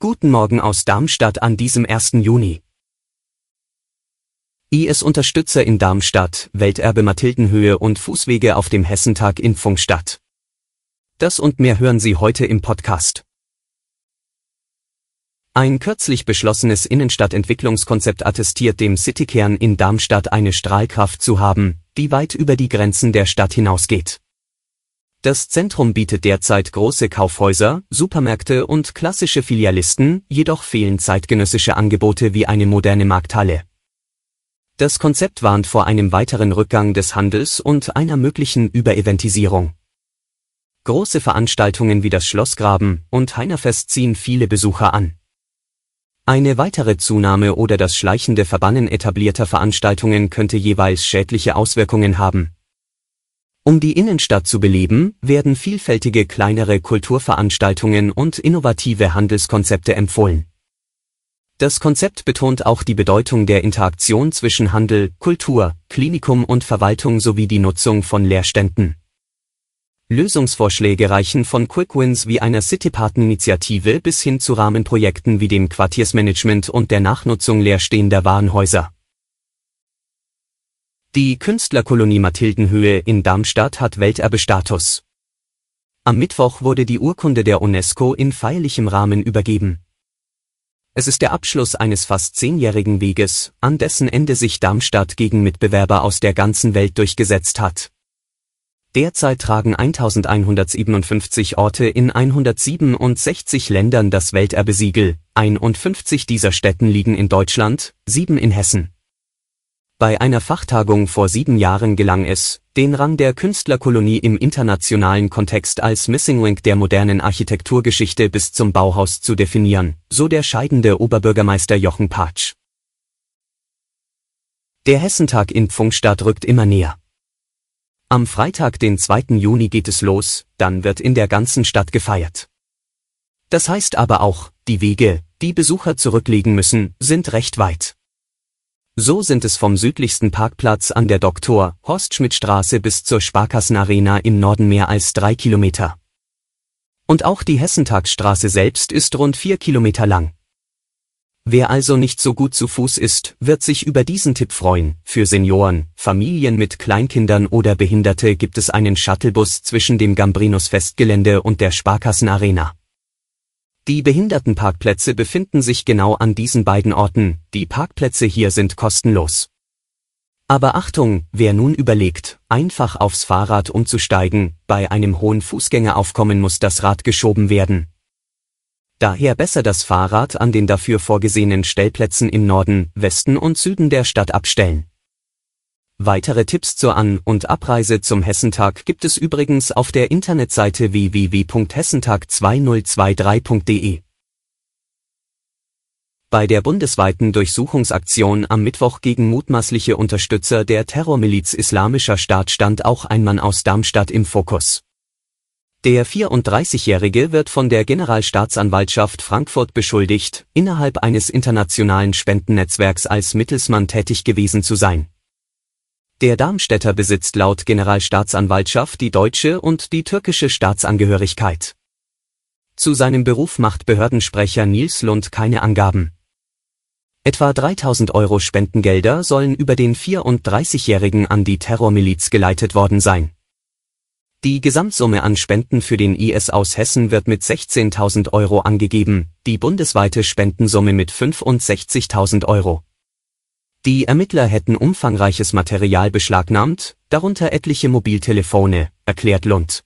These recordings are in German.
Guten Morgen aus Darmstadt an diesem 1. Juni. IS-Unterstützer in Darmstadt, Welterbe Mathildenhöhe und Fußwege auf dem Hessentag Impfung statt. Das und mehr hören Sie heute im Podcast. Ein kürzlich beschlossenes Innenstadtentwicklungskonzept attestiert dem Citykern in Darmstadt eine Strahlkraft zu haben, die weit über die Grenzen der Stadt hinausgeht. Das Zentrum bietet derzeit große Kaufhäuser, Supermärkte und klassische Filialisten, jedoch fehlen zeitgenössische Angebote wie eine moderne Markthalle. Das Konzept warnt vor einem weiteren Rückgang des Handels und einer möglichen Übereventisierung. Große Veranstaltungen wie das Schlossgraben und Heinerfest ziehen viele Besucher an. Eine weitere Zunahme oder das schleichende Verbannen etablierter Veranstaltungen könnte jeweils schädliche Auswirkungen haben. Um die Innenstadt zu beleben, werden vielfältige kleinere Kulturveranstaltungen und innovative Handelskonzepte empfohlen. Das Konzept betont auch die Bedeutung der Interaktion zwischen Handel, Kultur, Klinikum und Verwaltung sowie die Nutzung von Leerständen. Lösungsvorschläge reichen von Quickwins wie einer Cityparten-Initiative bis hin zu Rahmenprojekten wie dem Quartiersmanagement und der Nachnutzung leerstehender Warenhäuser. Die Künstlerkolonie Mathildenhöhe in Darmstadt hat Welterbestatus. Am Mittwoch wurde die Urkunde der UNESCO in feierlichem Rahmen übergeben. Es ist der Abschluss eines fast zehnjährigen Weges, an dessen Ende sich Darmstadt gegen Mitbewerber aus der ganzen Welt durchgesetzt hat. Derzeit tragen 1157 Orte in 167 Ländern das Welterbesiegel, 51 dieser Städten liegen in Deutschland, sieben in Hessen. Bei einer Fachtagung vor sieben Jahren gelang es, den Rang der Künstlerkolonie im internationalen Kontext als Missing Link der modernen Architekturgeschichte bis zum Bauhaus zu definieren, so der scheidende Oberbürgermeister Jochen Patsch. Der Hessentag in Pfungstadt rückt immer näher. Am Freitag, den 2. Juni geht es los, dann wird in der ganzen Stadt gefeiert. Das heißt aber auch, die Wege, die Besucher zurücklegen müssen, sind recht weit. So sind es vom südlichsten Parkplatz an der Dr. Horst Schmidt Straße bis zur Sparkassenarena im Norden mehr als drei Kilometer. Und auch die Hessentagsstraße selbst ist rund vier Kilometer lang. Wer also nicht so gut zu Fuß ist, wird sich über diesen Tipp freuen. Für Senioren, Familien mit Kleinkindern oder Behinderte gibt es einen Shuttlebus zwischen dem Gambrinus Festgelände und der Sparkassenarena. Die Behindertenparkplätze befinden sich genau an diesen beiden Orten, die Parkplätze hier sind kostenlos. Aber Achtung, wer nun überlegt, einfach aufs Fahrrad umzusteigen, bei einem hohen Fußgängeraufkommen muss das Rad geschoben werden. Daher besser das Fahrrad an den dafür vorgesehenen Stellplätzen im Norden, Westen und Süden der Stadt abstellen. Weitere Tipps zur An- und Abreise zum Hessentag gibt es übrigens auf der Internetseite www.hessentag2023.de. Bei der bundesweiten Durchsuchungsaktion am Mittwoch gegen mutmaßliche Unterstützer der Terrormiliz Islamischer Staat stand auch ein Mann aus Darmstadt im Fokus. Der 34-Jährige wird von der Generalstaatsanwaltschaft Frankfurt beschuldigt, innerhalb eines internationalen Spendennetzwerks als Mittelsmann tätig gewesen zu sein. Der Darmstädter besitzt laut Generalstaatsanwaltschaft die deutsche und die türkische Staatsangehörigkeit. Zu seinem Beruf macht Behördensprecher Nils Lund keine Angaben. Etwa 3000 Euro Spendengelder sollen über den 34-Jährigen an die Terrormiliz geleitet worden sein. Die Gesamtsumme an Spenden für den IS aus Hessen wird mit 16.000 Euro angegeben, die bundesweite Spendensumme mit 65.000 Euro. Die Ermittler hätten umfangreiches Material beschlagnahmt, darunter etliche Mobiltelefone, erklärt Lund.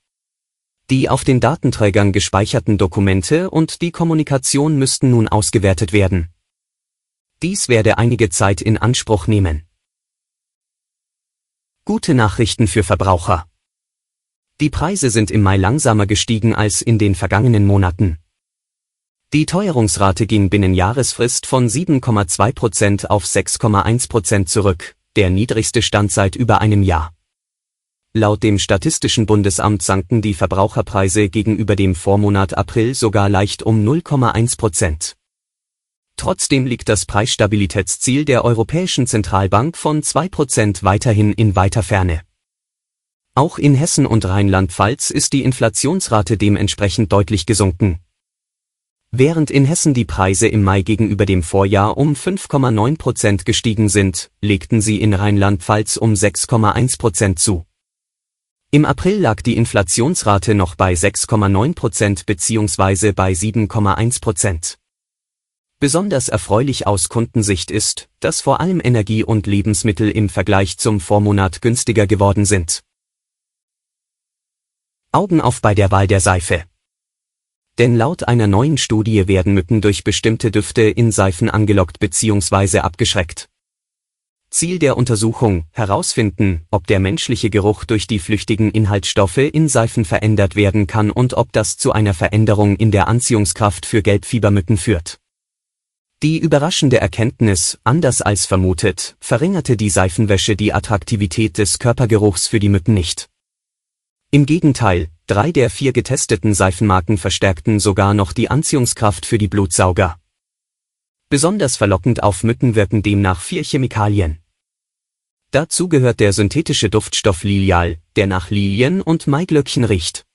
Die auf den Datenträgern gespeicherten Dokumente und die Kommunikation müssten nun ausgewertet werden. Dies werde einige Zeit in Anspruch nehmen. Gute Nachrichten für Verbraucher. Die Preise sind im Mai langsamer gestiegen als in den vergangenen Monaten. Die Teuerungsrate ging binnen Jahresfrist von 7,2% auf 6,1% zurück, der niedrigste Stand seit über einem Jahr. Laut dem Statistischen Bundesamt sanken die Verbraucherpreise gegenüber dem Vormonat April sogar leicht um 0,1% Trotzdem liegt das Preisstabilitätsziel der Europäischen Zentralbank von 2% weiterhin in weiter Ferne. Auch in Hessen und Rheinland-Pfalz ist die Inflationsrate dementsprechend deutlich gesunken. Während in Hessen die Preise im Mai gegenüber dem Vorjahr um 5,9 Prozent gestiegen sind, legten sie in Rheinland-Pfalz um 6,1 Prozent zu. Im April lag die Inflationsrate noch bei 6,9 Prozent bzw. bei 7,1 Prozent. Besonders erfreulich aus Kundensicht ist, dass vor allem Energie und Lebensmittel im Vergleich zum Vormonat günstiger geworden sind. Augen auf bei der Wahl der Seife. Denn laut einer neuen Studie werden Mücken durch bestimmte Düfte in Seifen angelockt bzw. abgeschreckt. Ziel der Untersuchung, herausfinden, ob der menschliche Geruch durch die flüchtigen Inhaltsstoffe in Seifen verändert werden kann und ob das zu einer Veränderung in der Anziehungskraft für Gelbfiebermücken führt. Die überraschende Erkenntnis, anders als vermutet, verringerte die Seifenwäsche die Attraktivität des Körpergeruchs für die Mücken nicht. Im Gegenteil, Drei der vier getesteten Seifenmarken verstärkten sogar noch die Anziehungskraft für die Blutsauger. Besonders verlockend auf Mücken wirken demnach vier Chemikalien. Dazu gehört der synthetische Duftstoff Lilial, der nach Lilien und Maiglöckchen riecht.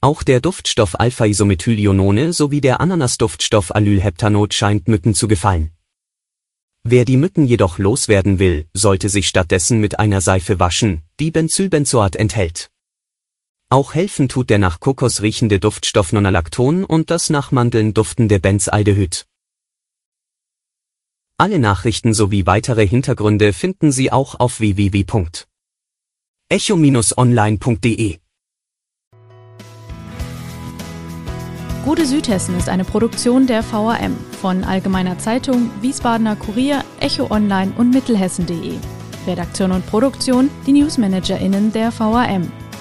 Auch der Duftstoff Alpha-Isomethylionone sowie der Ananasduftstoff Alylheptanot scheint Mücken zu gefallen. Wer die Mücken jedoch loswerden will, sollte sich stattdessen mit einer Seife waschen, die Benzylbenzoat enthält. Auch helfen tut der nach Kokos riechende Duftstoff Nonalacton und das nach Mandeln duftende Benzaldehyd. Alle Nachrichten sowie weitere Hintergründe finden Sie auch auf www.echo-online.de. Gute Südhessen ist eine Produktion der VRM von Allgemeiner Zeitung, Wiesbadener Kurier, Echo Online und Mittelhessen.de. Redaktion und Produktion die NewsmanagerInnen der VRM.